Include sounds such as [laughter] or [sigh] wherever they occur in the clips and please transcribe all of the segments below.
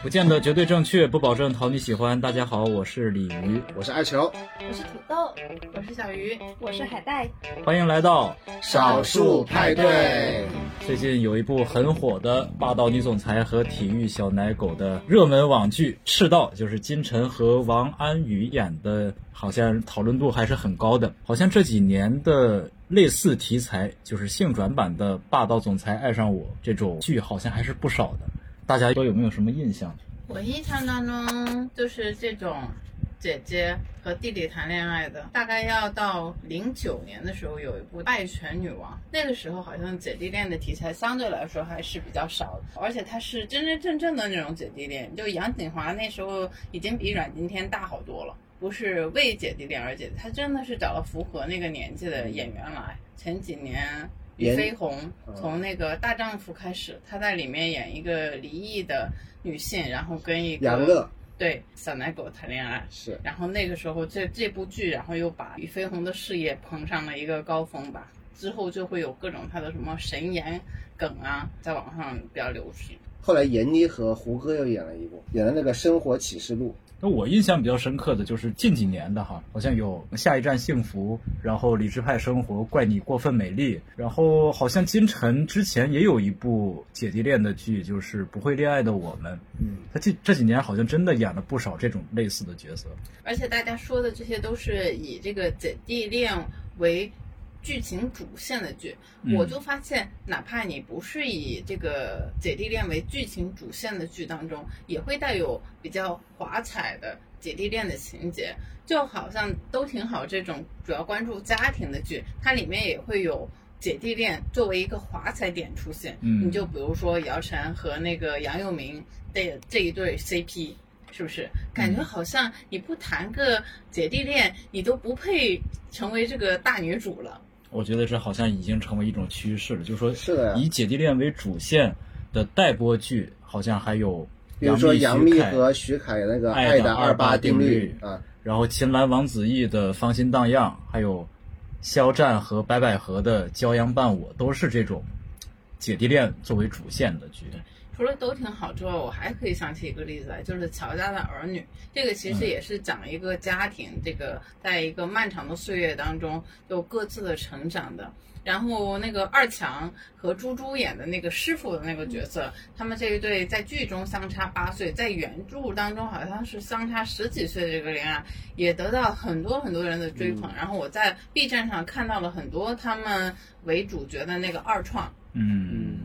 不见得绝对正确，不保证讨你喜欢。大家好，我是鲤鱼，我是艾球，我是土豆，我是小鱼，我是海带。欢迎来到少数派对。最近有一部很火的霸道女总裁和体育小奶狗的热门网剧《赤道》，就是金晨和王安宇演的，好像讨论度还是很高的。好像这几年的类似题材，就是性转版的霸道总裁爱上我这种剧，好像还是不少的。大家都有没有什么印象？我印象当中就是这种姐姐和弟弟谈恋爱的，大概要到零九年的时候有一部《爱犬女王》，那个时候好像姐弟恋的题材相对来说还是比较少的，而且它是真真正正的那种姐弟恋，就杨锦华那时候已经比阮经天大好多了，不是为姐弟恋而姐，他真的是找了符合那个年纪的演员来。前几年。李飞鸿从那个大丈夫开始，他在里面演一个离异的女性，然后跟一个杨乐对小奶狗谈恋爱。是，然后那个时候这这部剧，然后又把李飞鸿的事业捧上了一个高峰吧。之后就会有各种他的什么神颜梗啊，在网上比较流行。后来闫妮和胡歌又演了一部，演了那个《生活启示录》。那我印象比较深刻的就是近几年的哈，好像有《下一站幸福》，然后《理智派生活》，怪你过分美丽，然后好像金晨之前也有一部姐弟恋的剧，就是《不会恋爱的我们》。嗯，他这这几年好像真的演了不少这种类似的角色。而且大家说的这些都是以这个姐弟恋为。剧情主线的剧，我就发现，哪怕你不是以这个姐弟恋为剧情主线的剧当中，也会带有比较华彩的姐弟恋的情节，就好像都挺好。这种主要关注家庭的剧，它里面也会有姐弟恋作为一个华彩点出现。嗯，你就比如说姚晨和那个杨佑明的这一对 CP。是不是感觉好像你不谈个姐弟恋，你都不配成为这个大女主了？我觉得这好像已经成为一种趋势了，就是说，是的，以姐弟恋为主线的待播剧，好像还有，比如说杨幂和徐凯那个《爱的二八定律》啊，然后秦岚王子异的《芳心荡漾》，还有肖战和白百合的《骄阳伴我》，都是这种姐弟恋作为主线的剧。除了都挺好之外，我还可以想起一个例子来，就是《乔家的儿女》。这个其实也是讲一个家庭，这个在一个漫长的岁月当中有各自的成长的。然后那个二强和猪猪演的那个师傅的那个角色，他们这一对在剧中相差八岁，在原著当中好像是相差十几岁的这个恋爱，也得到很多很多人的追捧。然后我在 B 站上看到了很多他们为主角的那个二创。嗯。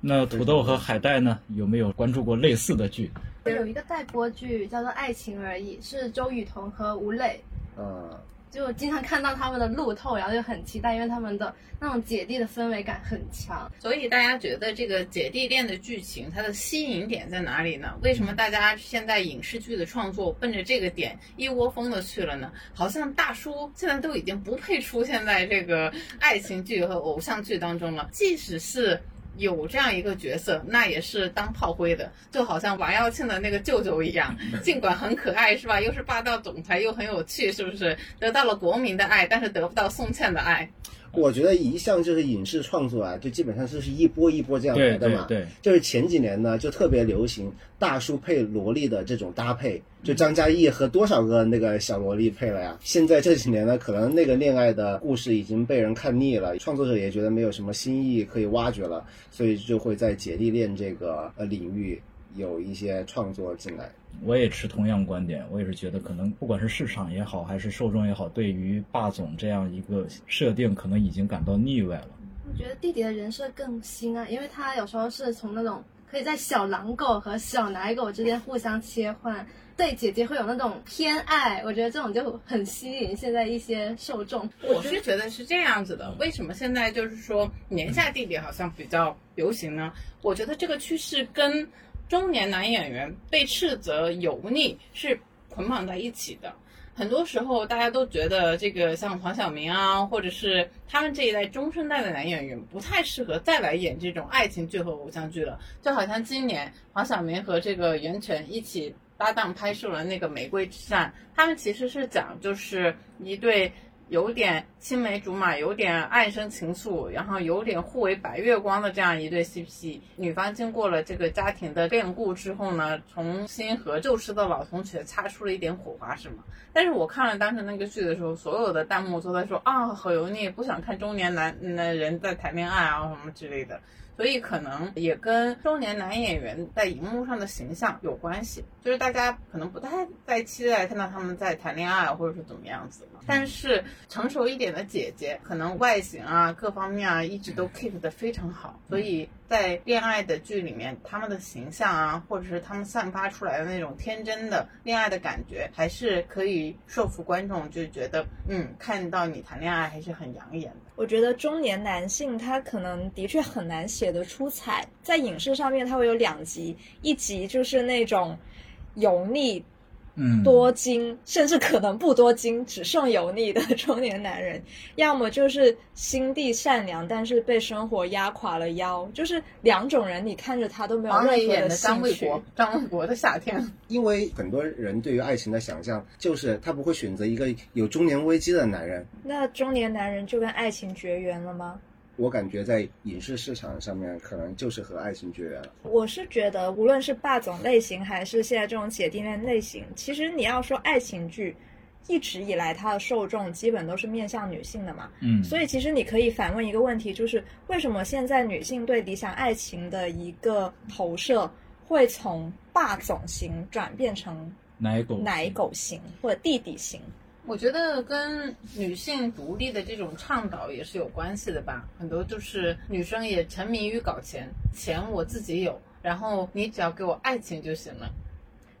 那土豆和海带呢？有没有关注过类似的剧？有一个待播剧叫做《爱情而已》，是周雨彤和吴磊。嗯，就经常看到他们的路透，然后就很期待，因为他们的那种姐弟的氛围感很强。所以大家觉得这个姐弟恋的剧情，它的吸引点在哪里呢？为什么大家现在影视剧的创作奔着这个点一窝蜂的去了呢？好像大叔现在都已经不配出现在这个爱情剧和偶像剧当中了，即使是。有这样一个角色，那也是当炮灰的，就好像王耀庆的那个舅舅一样，[laughs] 尽管很可爱，是吧？又是霸道总裁，又很有趣，是不是？得到了国民的爱，但是得不到宋茜的爱。我觉得一向就是影视创作啊，就基本上就是一波一波这样来的嘛。对，就是前几年呢，就特别流行大叔配萝莉的这种搭配，就张嘉译和多少个那个小萝莉配了呀？现在这几年呢，可能那个恋爱的故事已经被人看腻了，创作者也觉得没有什么新意可以挖掘了，所以就会在姐弟恋这个呃领域有一些创作进来。我也持同样观点，我也是觉得可能不管是市场也好，还是受众也好，对于霸总这样一个设定，可能已经感到腻歪了。我觉得弟弟的人设更新啊，因为他有时候是从那种可以在小狼狗和小奶狗之间互相切换，对姐姐会有那种偏爱，我觉得这种就很吸引现在一些受众。我是觉得是这样子的，为什么现在就是说年下弟弟好像比较流行呢？我觉得这个趋势跟。中年男演员被斥责油腻是捆绑在一起的，很多时候大家都觉得这个像黄晓明啊，或者是他们这一代中生代的男演员不太适合再来演这种爱情剧和偶像剧了。就好像今年黄晓明和这个袁泉一起搭档拍摄了那个《玫瑰之战》，他们其实是讲就是一对有点青梅竹马，有点暗生情愫，然后有点互为白月光的这样一对 CP。女方经过了这个家庭的变故之后呢，重新和旧时的老同学擦出了一点火花，是吗？但是我看了当时那个剧的时候，所有的弹幕都在说啊，好油腻，不想看中年男男人在谈恋爱啊什么之类的。所以可能也跟中年男演员在荧幕上的形象有关系，就是大家可能不太在期待看到他们在谈恋爱或者是怎么样子嘛。但是成熟一点的姐姐，可能外形啊各方面啊一直都 keep 的非常好，所以在恋爱的剧里面，他们的形象啊，或者是他们散发出来的那种天真的恋爱的感觉，还是可以说服观众，就觉得嗯，看到你谈恋爱还是很养眼的。我觉得中年男性他可能的确很难写得出彩，在影视上面他会有两集，一集就是那种油腻。嗯，多金，甚至可能不多金，只剩油腻的中年男人，[laughs] 要么就是心地善良，但是被生活压垮了腰，就是两种人，你看着他都没有任何的张兴趣。卫国，张卫国的夏天。[laughs] 因为很多人对于爱情的想象就是他不会选择一个有中年危机的男人。那中年男人就跟爱情绝缘了吗？我感觉在影视市场上面，可能就是和爱情绝缘了。我是觉得，无论是霸总类型，还是现在这种姐弟恋类型，其实你要说爱情剧，一直以来它的受众基本都是面向女性的嘛。嗯，所以其实你可以反问一个问题，就是为什么现在女性对理想爱情的一个投射，会从霸总型转变成奶狗奶狗型或者弟弟型？我觉得跟女性独立的这种倡导也是有关系的吧。很多就是女生也沉迷于搞钱，钱我自己有，然后你只要给我爱情就行了。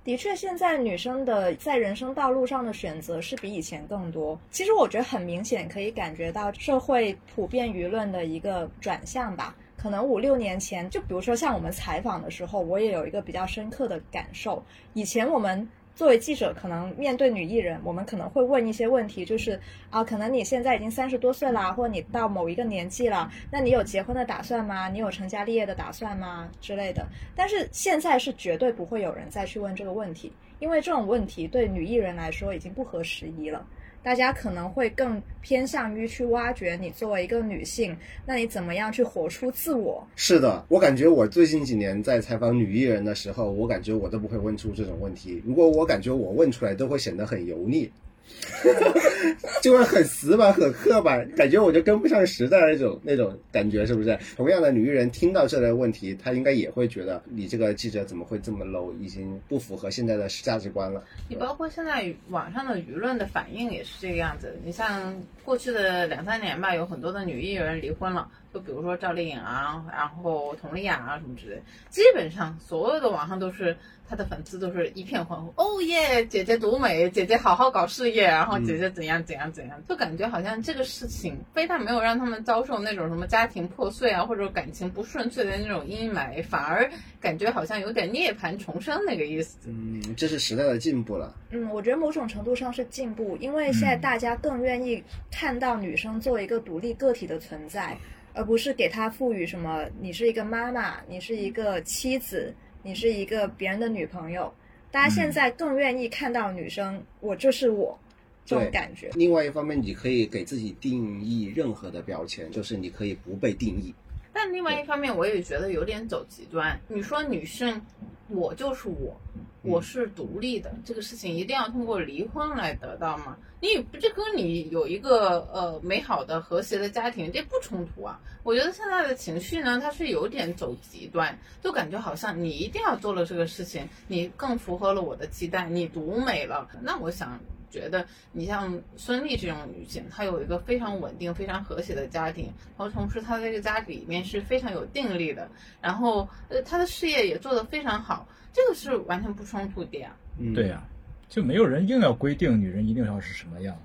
的确，现在女生的在人生道路上的选择是比以前更多。其实我觉得很明显可以感觉到社会普遍舆论的一个转向吧。可能五六年前，就比如说像我们采访的时候，我也有一个比较深刻的感受。以前我们作为记者，可能面对女艺人，我们可能会问一些问题，就是啊，可能你现在已经三十多岁啦，或者你到某一个年纪了，那你有结婚的打算吗？你有成家立业的打算吗？之类的。但是现在是绝对不会有人再去问这个问题，因为这种问题对女艺人来说已经不合时宜了。大家可能会更偏向于去挖掘你作为一个女性，那你怎么样去活出自我？是的，我感觉我最近几年在采访女艺人的时候，我感觉我都不会问出这种问题。如果我感觉我问出来，都会显得很油腻。[laughs] [laughs] 就会很死板、很刻板，感觉我就跟不上时代那种那种感觉，是不是？同样的，女艺人听到这类问题，她应该也会觉得你这个记者怎么会这么 low，已经不符合现在的价值观了。你包括现在网上的舆论的反应也是这个样子。你像过去的两三年吧，有很多的女艺人离婚了，就比如说赵丽颖啊，然后佟丽娅啊什么之类，基本上所有的网上都是。他的粉丝都是一片欢呼，哦耶！姐姐独美，姐姐好好搞事业，然后姐姐怎样怎样怎样，就感觉好像这个事情非但没有让他们遭受那种什么家庭破碎啊，或者感情不顺遂的那种阴霾，反而感觉好像有点涅槃重生那个意思。嗯，这是时代的进步了。嗯，我觉得某种程度上是进步，因为现在大家更愿意看到女生作为一个独立个体的存在，而不是给她赋予什么你是一个妈妈，你是一个妻子。你是一个别人的女朋友，大家现在更愿意看到女生，我就是我，这种感觉。另外一方面，你可以给自己定义任何的标签，就是你可以不被定义。但另外一方面，我也觉得有点走极端。你说女性，我就是我。我是独立的，这个事情一定要通过离婚来得到吗？你不这跟你有一个呃美好的和谐的家庭，这不冲突啊。我觉得现在的情绪呢，它是有点走极端，就感觉好像你一定要做了这个事情，你更符合了我的期待，你独美了。那我想觉得，你像孙俪这种女性，她有一个非常稳定、非常和谐的家庭，然后同时她在这个家里面是非常有定力的，然后呃她的事业也做得非常好。这个是完全不冲突的呀，对呀，就没有人硬要规定女人一定要是什么样。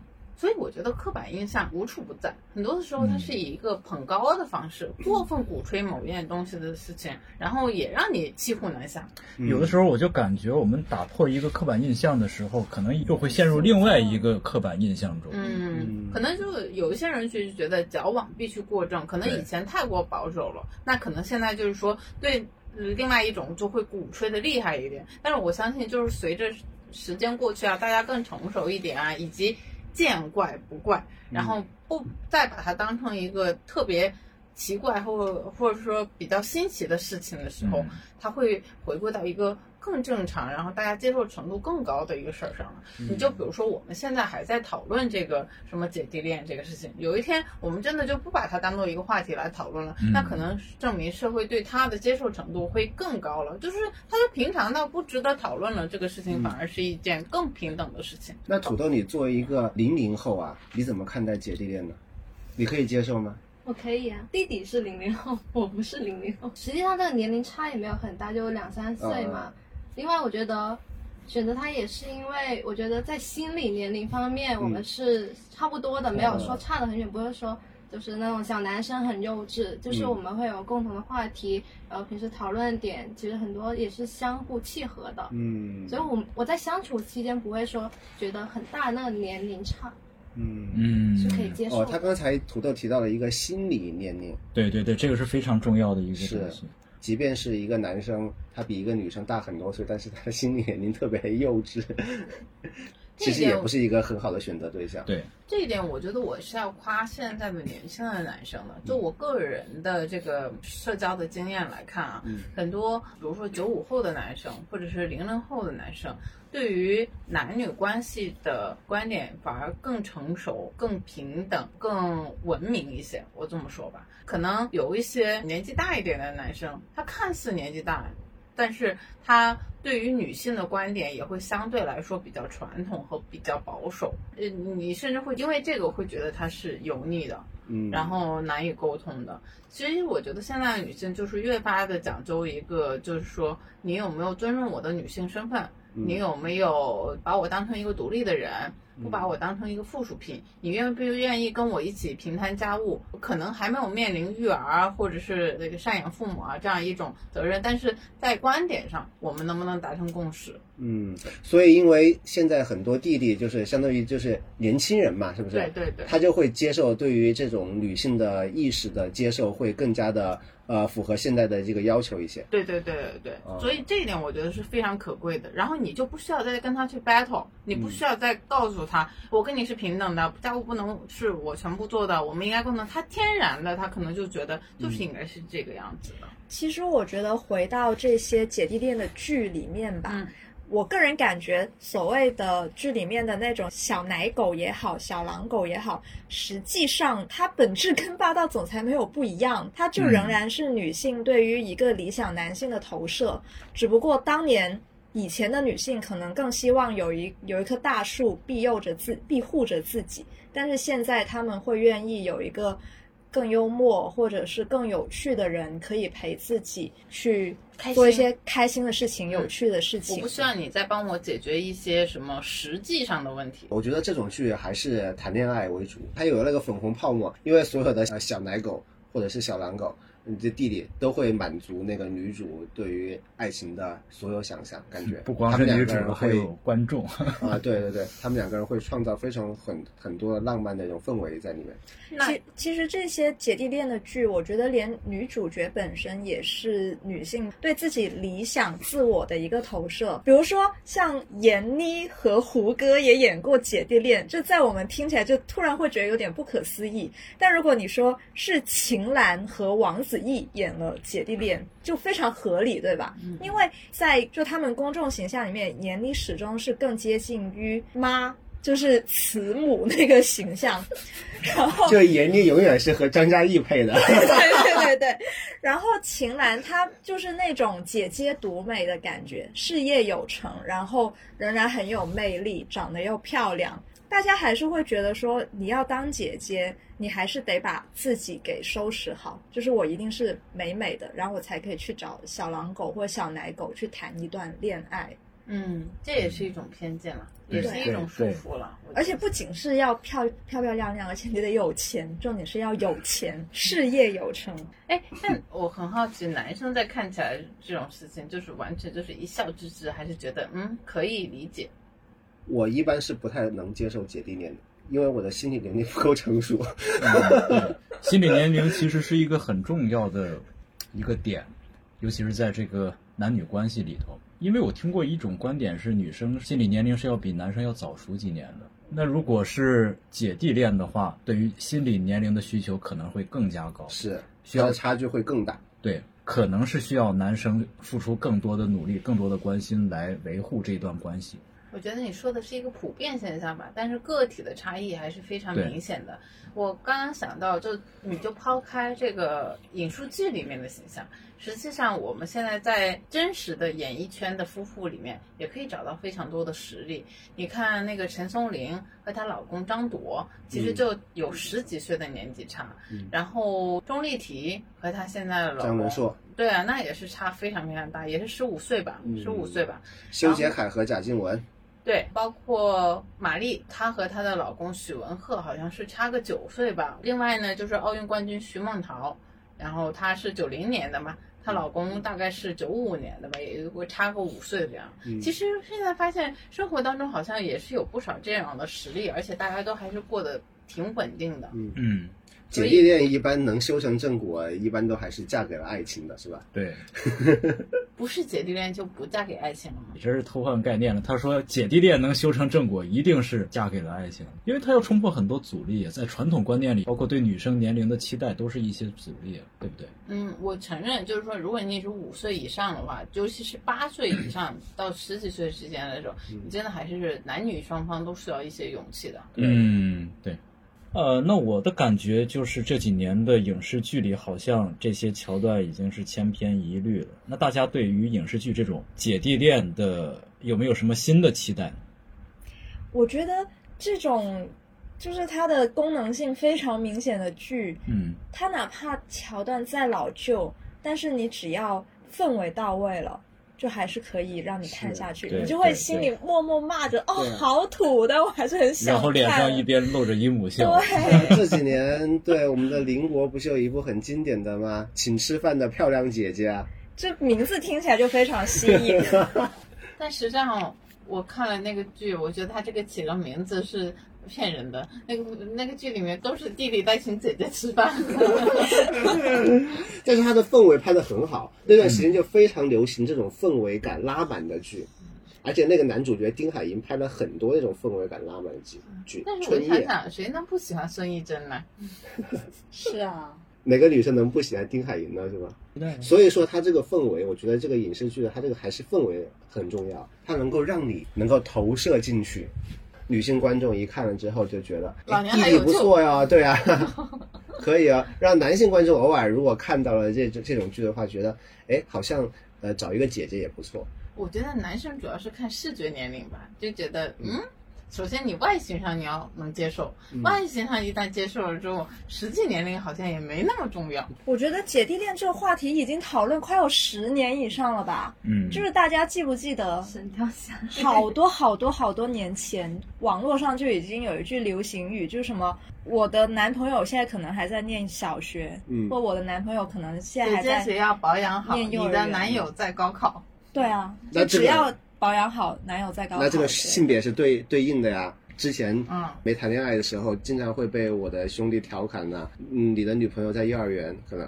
所以我觉得刻板印象无处不在，很多的时候它是以一个捧高的方式，过分鼓吹某一件东西的事情，然后也让你骑虎难下。有的时候我就感觉，我们打破一个刻板印象的时候，可能又会陷入另外一个刻板印象中。嗯，可能就有一些人就觉得矫枉必须过正，可能以前太过保守了，那可能现在就是说对。另外一种就会鼓吹的厉害一点，但是我相信，就是随着时间过去啊，大家更成熟一点啊，以及见怪不怪，然后不再把它当成一个特别奇怪或或者说比较新奇的事情的时候，嗯。它会回归到一个更正常，然后大家接受程度更高的一个事儿上了。你就比如说我们现在还在讨论这个什么姐弟恋这个事情，有一天我们真的就不把它当做一个话题来讨论了，嗯那可能证明社会对它的接受程度会更高了，就是它就平常到不值得讨论了，这个事情反而是一件更平等的事情。那土豆，你作为一个零零后啊，你怎么看待姐弟恋呢？你可以接受吗？我可以啊，弟弟是零零后，我不是零零后。实际上这个年龄差也没有很大，就两三岁嘛。另外，我觉得选择他也是因为我觉得在心理年龄方面我们是差不多的，没有说差得很远，不是说就是那种小男生很幼稚，就是我们会有共同的话题，然后平时讨论点其实很多也是相互契合的。嗯。所以我我在相处期间不会说觉得很大那个年龄差。嗯。嗯，是可以接受哦，他刚才土豆提到了一个心理年龄，对对对，这个是非常重要的一个东西。即便是一个男生，他比一个女生大很多岁，但是他的心理年龄特别幼稚，其实也不是一个很好的选择对象。对，这一点，我觉得我是要夸现在的年轻的男生的。就我个人的这个社交的经验来看啊，嗯很多比如说九五后的男生，或者是零零后的男生，对于男女关系的观点反而更成熟、更平等、更文明一些。我这么说吧，可能有一些年纪大一点的男生，他看似年纪大，但是他对于女性的观点也会相对来说比较传统和比较保守。呃，你甚至会因为这个会觉得他是油腻的，嗯，然后难以沟通的。其实我觉得现在的女性就是越发的讲究一个，就是说你有没有尊重我的女性身份，你有没有把我当成一个独立的人，不把我当成一个附属品？你愿不愿意跟我一起平摊家务？可能还没有面临育儿或者是那个赡养父母啊这样一种责任，但是在观点上，我们能不能达成共识？嗯，所以因为现在很多弟弟就是相当于就是年轻人嘛，是不是？对对对。他就会接受对于这种女性的意识的接受，会更加的呃符合现在的这个要求一些。对对对对对，哦所以这一点我觉得是非常可贵的。然后你就不需要再跟他去 battle，你不需要再告诉他，我跟你是平等的，家务不能是我全部做的，我们应该共同。他天然的，他可能就觉得就是应该是这个样子的。其实我觉得回到这些姐弟恋的剧里面吧，嗯我个人感觉所谓的剧里面的那种小奶狗也好，小狼狗也好，实际上它本质跟霸道总裁没有不一样，它就仍然是女性对于一个理想男性的投射，只不过当年。以前的女性可能更希望有一有一棵大树庇佑着自庇护着自己，但是现在她们会愿意有一个更幽默或者是更有趣的人可以陪自己去做一些开心的事情、有趣的事情。我不需要你再帮我解决一些什么实际上的问题。我觉得这种剧还是谈恋爱为主，它有那个粉红泡沫，因为所有的呃小奶狗或者是小狼狗，你这弟弟都会满足那个女主对于爱情的所有想象，感觉 [laughs] 不光是女主两个人，会还有观众。[laughs] 啊，对对对，他们两个人会创造非常很很多浪漫的一种氛围在里面。那其其实这些姐弟恋的剧，我觉得连女主角本身也是女性对自己理想自我的一个投射。比如说，像闫妮和胡歌也演过姐弟恋，这在我们听起来就突然会觉得有点不可思议。但如果你说是秦岚和王子异演了姐弟恋，就非常合理，对吧？因为在就他们公众形象里面，闫妮始终是更接近于妈。就是慈母那个形象，[laughs] 然后就闫妮永远是和张嘉译配的，对对对对，然后秦岚她就是那种姐姐独美的感觉，事业有成，然后仍然很有魅力，长得又漂亮，大家还是会觉得说你要当姐姐，你还是得把自己给收拾好，就是我一定是美美的，然后我才可以去找小狼狗或小奶狗去谈一段恋爱。嗯，这也是一种偏见了，也是一种束缚了。而且不仅是要漂漂漂亮亮，而且你得有钱，重点是要有钱，事业有成。哎，但我很好奇，男生在看起来这种事情，就是完全就是一笑置之，还是觉得嗯可以理解？我一般是不太能接受姐弟恋的，因为我的心理年龄不够成熟。嗯对，心理年龄其实是一个很重要的一个点，尤其是在这个男女关系里头。因为我听过一种观点是，女生心理年龄是要比男生要早熟几年的。那如果是姐弟恋的话，对于心理年龄的需求可能会更加高。是，需要差距会更大。对，可能是需要男生付出更多的努力、更多的关心来维护这段关系。我觉得你说的是一个普遍现象吧，但是个体的差异还是非常明显的。我刚刚想到，就你就抛开这个影视剧里面的形象，实际上我们现在在真实的演艺圈的夫妇里面，也可以找到非常多的实例。你看那个陈松伶和她老公张铎，其实就有十几岁的年纪差。然后钟丽缇和她现在的老公张文硕、对啊，那也是差非常非常大，也是十五岁吧，十五岁吧。修杰楷和贾静雯，对，包括马丽，她和她的老公许文赫好像是差个九岁吧。另外呢，就是奥运冠军徐梦桃，然后她是九零年的嘛，她老公大概是九五年的吧，也会差个五岁这样。其实现在发现生活当中好像也是有不少这样的实例，而且大家都还是过得挺稳定的。嗯，姐弟恋一般能修成正果，一般都还是嫁给了爱情的，是吧？对，[laughs] 不是姐弟恋就不嫁给爱情了吗？你这是偷换概念了。他说姐弟恋能修成正果，一定是嫁给了爱情，因为他要冲破很多阻力，在传统观念里，包括对女生年龄的期待，都是一些阻力，对不对？嗯，我承认，就是说，如果你是五岁以上的话，尤其是八岁以上到十几岁之间的时候，你真的还是男女双方都需要一些勇气的。嗯，对。呃，那我的感觉就是这几年的影视剧里，好像这些桥段已经是千篇一律了。那大家对于影视剧这种姐弟恋的有没有什么新的期待？我觉得这种就是它的功能性非常明显的剧，嗯，它哪怕桥段再老旧，但是你只要氛围到位了。就还是可以让你看下去，你就会心里默默骂着哦，好土，但我还是很想看。然后脸上一边露着阴母笑。对，这几年对我们的邻国不是有一部很经典的吗？请吃饭的漂亮姐姐啊，这名字听起来就非常吸引。[laughs] 但实际上，我看了那个剧，我觉得他这个起个名字是骗人的。那个那个剧里面都是弟弟在请姐姐吃饭。[laughs] 但是它的氛围拍的很好，那段时间就非常流行这种氛围感拉满的剧，而且那个男主角丁海寅拍了很多那种氛围感拉满的剧剧。但是我春夜，想想，谁能不喜欢孙艺珍呢？[laughs] 是啊，哪个女生能不喜欢丁海寅呢？是吧？所以说，他这个氛围，我觉得这个影视剧的它这个还是氛围很重要，它能够让你能够投射进去。女性观众一看了之后就觉得，老娘还有救错呀，[laughs] 对啊，[laughs] 可以啊。让男性观众偶尔如果看到了这这这种剧的话，觉得，哎，好像呃找一个姐姐也不错。我觉得男生主要是看视觉年龄吧，就觉得嗯，首先你外形上你要能接受，外形上一旦接受了之后，实际年龄好像也没那么重要。我觉得姐弟恋这个话题已经讨论快有十年以上了吧？嗯，就是大家记不记得，神雕侠侣好多好多好多年前，网络上就已经有一句流行语，就是什么我的男朋友现在可能还在念小学，嗯或我的男朋友可能现在还在姐姐要保养好，你念幼儿园的男友在高考。对啊，就只要保养好，男友在高考。那这个性别是对对应的呀。之前嗯没谈恋爱的时候，经常会被我的兄弟调侃呢、嗯，你的女朋友在幼儿园，可能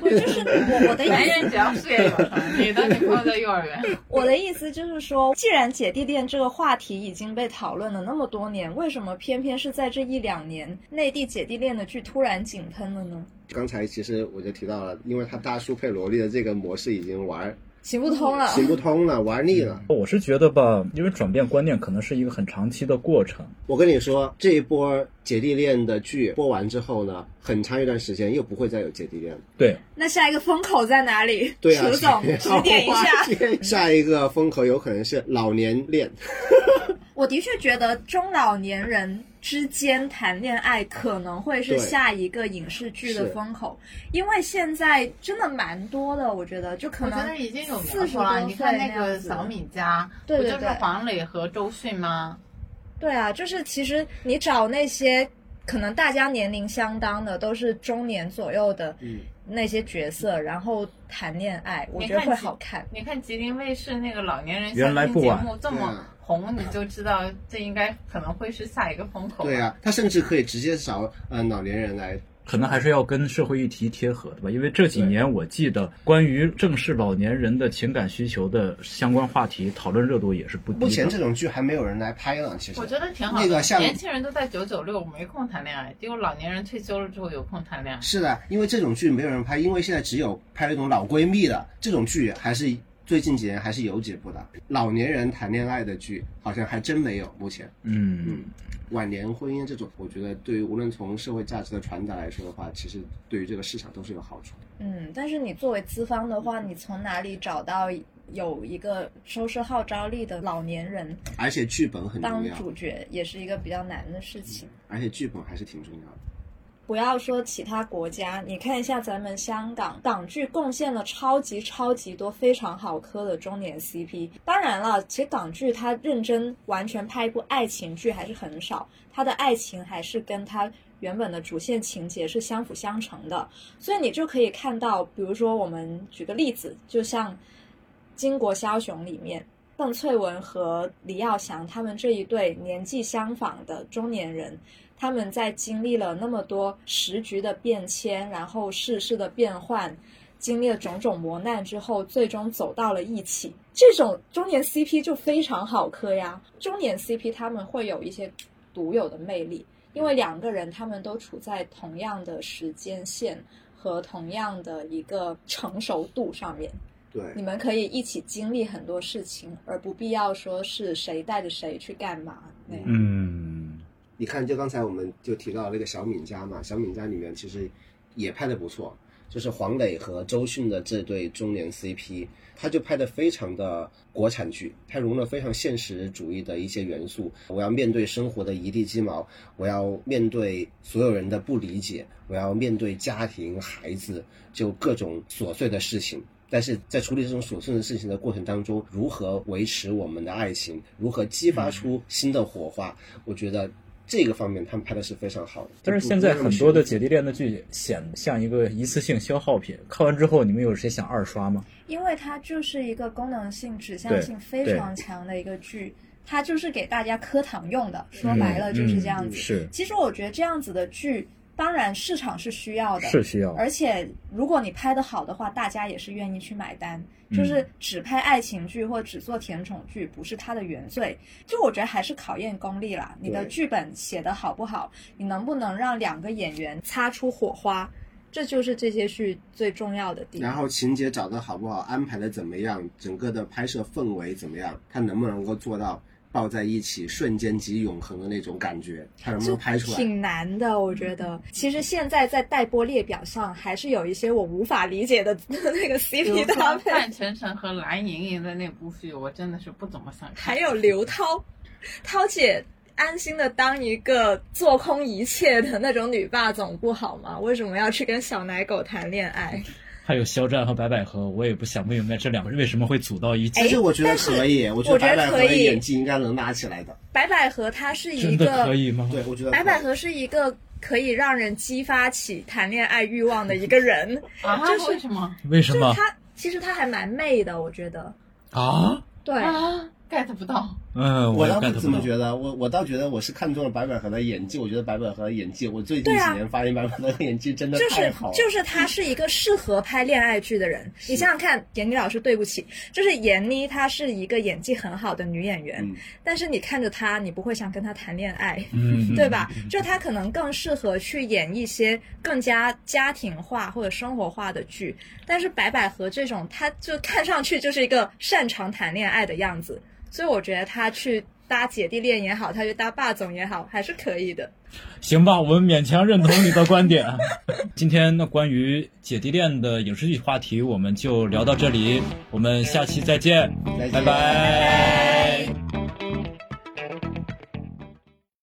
我就是我我的意男思，人只要事业有成，你的女朋友在幼儿园。我的意思 [laughs] 就是说，既然姐弟恋这个话题已经被讨论了那么多年，为什么偏偏是在这一两年，内地姐弟恋的剧突然井喷了呢？刚才其实我就提到了，因为他大叔配萝莉的这个模式已经玩行不通了。行不通了，玩腻了。我是觉得吧，因为转变观念可能是一个很长期的过程。我跟你说，这一波姐弟恋的剧播完之后呢，很长一段时间又不会再有姐弟恋了。对，那下一个风口在哪里？对啊，楚总指点一下。[laughs] 下一个风口有可能是老年恋。[laughs] 我的确觉得中老年人之间谈恋爱可能会是下一个影视剧的风口，因为现在真的蛮多的，我觉得就可我觉能得已经有四十。多你看那个小米家，不就是对对对黄磊和周迅吗？对啊，就是其实你找那些可能大家年龄相当的，都是中年左右的嗯那些角色，然后谈恋爱，我觉得会好看。你看吉林卫视那个老年人原相亲节来不晚目这么红，你就知道这应该可能会是下一个风口。对，啊，他甚至可以直接找呃老年人来可能还是要跟社会议题贴合的吧。因为这几年我记得关于正视老年人的情感需求的相关话题讨论热度也是不低。目前这种剧还没有人来拍呢，其实我觉得挺好的。那个像年轻人都在九九六，没空谈恋爱，只有老年人退休了之后有空谈恋爱。是的，因为这种剧没有人拍，因为现在只有拍那种老闺蜜的这种剧，还是最近几年还是有几部的。老年人谈恋爱的剧好像还真没有，目前。嗯嗯，晚年婚姻这种，我觉得对于无论从社会价值的传达来说的话，其实对于这个市场都是有好处。嗯，但是你作为资方的话，你从哪里找到有一个收视号召力的老年人而且剧本很当重要，当主角，也是一个比较难的事情。而且剧本还是挺重要的。不要说其他国家，你看一下咱们香港，港剧贡献了超级超级多非常好磕的中年 CP。当然了，其实港剧它认真完全拍一部爱情剧还是很少，它的爱情还是跟它原本的主线情节是相辅相成的。所以你就可以看到，比如说我们举个例子，就像《巾帼枭雄》里面。邓萃雯和李耀祥他们这一对年纪相仿的中年人，他们在经历了那么多时局的变迁，然后世事的变换，经历了种种磨难之后，最终走到了一起。这种中年 CP 就非常好磕呀。中年 CP 他们会有一些独有的魅力，因为两个人他们都处在同样的时间线和同样的一个成熟度上面。对，你们可以一起经历很多事情，而不必要说是谁带着谁去干嘛那样。嗯，你看，就刚才我们就提到那个小敏家嘛，小敏家里面其实也拍的不错，就是黄磊和周迅的这对中年 CP，他就拍的非常的国产剧，他融了非常现实主义的一些元素。我要面对生活的一地鸡毛，我要面对所有人的不理解，我要面对家庭、孩子，就各种琐碎的事情。但是在处理这种琐碎的事情的过程当中，如何维持我们的爱情，如何激发出新的火花，我觉得这个方面他们拍的是非常好的。但是现在很多的姐弟恋的剧显得像一个一次性消耗品，看完之后你们有谁想二刷吗？因为它就是一个功能性、指向性非常强的一个剧，它就是给大家磕糖用的。说白了就是这样子。嗯是其实我觉得这样子的剧，当然市场是需要的，是需要，而且如果你拍的好的话，大家也是愿意去买单。嗯就是只拍爱情剧或只做甜宠剧，不是它的原罪。就我觉得还是考验功力啦。你的剧本写的好不好，你能不能让两个演员擦出火花，这就是这些剧最重要的地方。然后情节找的好不好，安排的怎么样，整个的拍摄氛围怎么样，他能不能够做到抱在一起，瞬间即永恒的那种感觉，他能不能拍出来？挺难的，我觉得。其实现在在待播列表上，还是有一些我无法理解的 [laughs] 那个 CP 搭说配。范丞丞和蓝盈莹的那部剧，我真的是不怎么想看。还有刘涛，涛姐安心的当一个做空一切的那种女霸总不好吗？为什么要去跟小奶狗谈恋爱？还有肖战和白百合，我也不想不明白这两个人为什么会组到一起。其实我觉得可以，我觉得得白百合的可以演技应该能拉起来的。白百合她是一个可以吗？对，我觉得白百合是一个可以让人激发起谈恋爱欲望的一个人，[laughs] 啊，就是为什么为什么她其实她还蛮媚的，我觉得。啊？对，啊？get 不到。嗯，我倒不这么觉得，我我倒觉得我是看中了白百合的演技。我觉得白百合的演技，我最近几年发现白百合的演技真的就是太好了。就是她是一个适合拍恋爱剧的人。[laughs] 你想想看，闫妮老师，对不起，就是闫妮，她是一个演技很好的女演员，嗯但是你看着她，你不会想跟她谈恋爱。嗯，对吧？就她可能更适合去演一些更加家庭化或者生活化的剧，但是白百合这种，她就看上去就是一个擅长谈恋爱的样子，所以我觉得他去搭姐弟恋也好，他去搭霸总也好，还是可以的。行吧，我们勉强认同你的观点。[laughs] 今天那，关于姐弟恋的影视剧话题，我们就聊到这里，我们下期再见，再见拜拜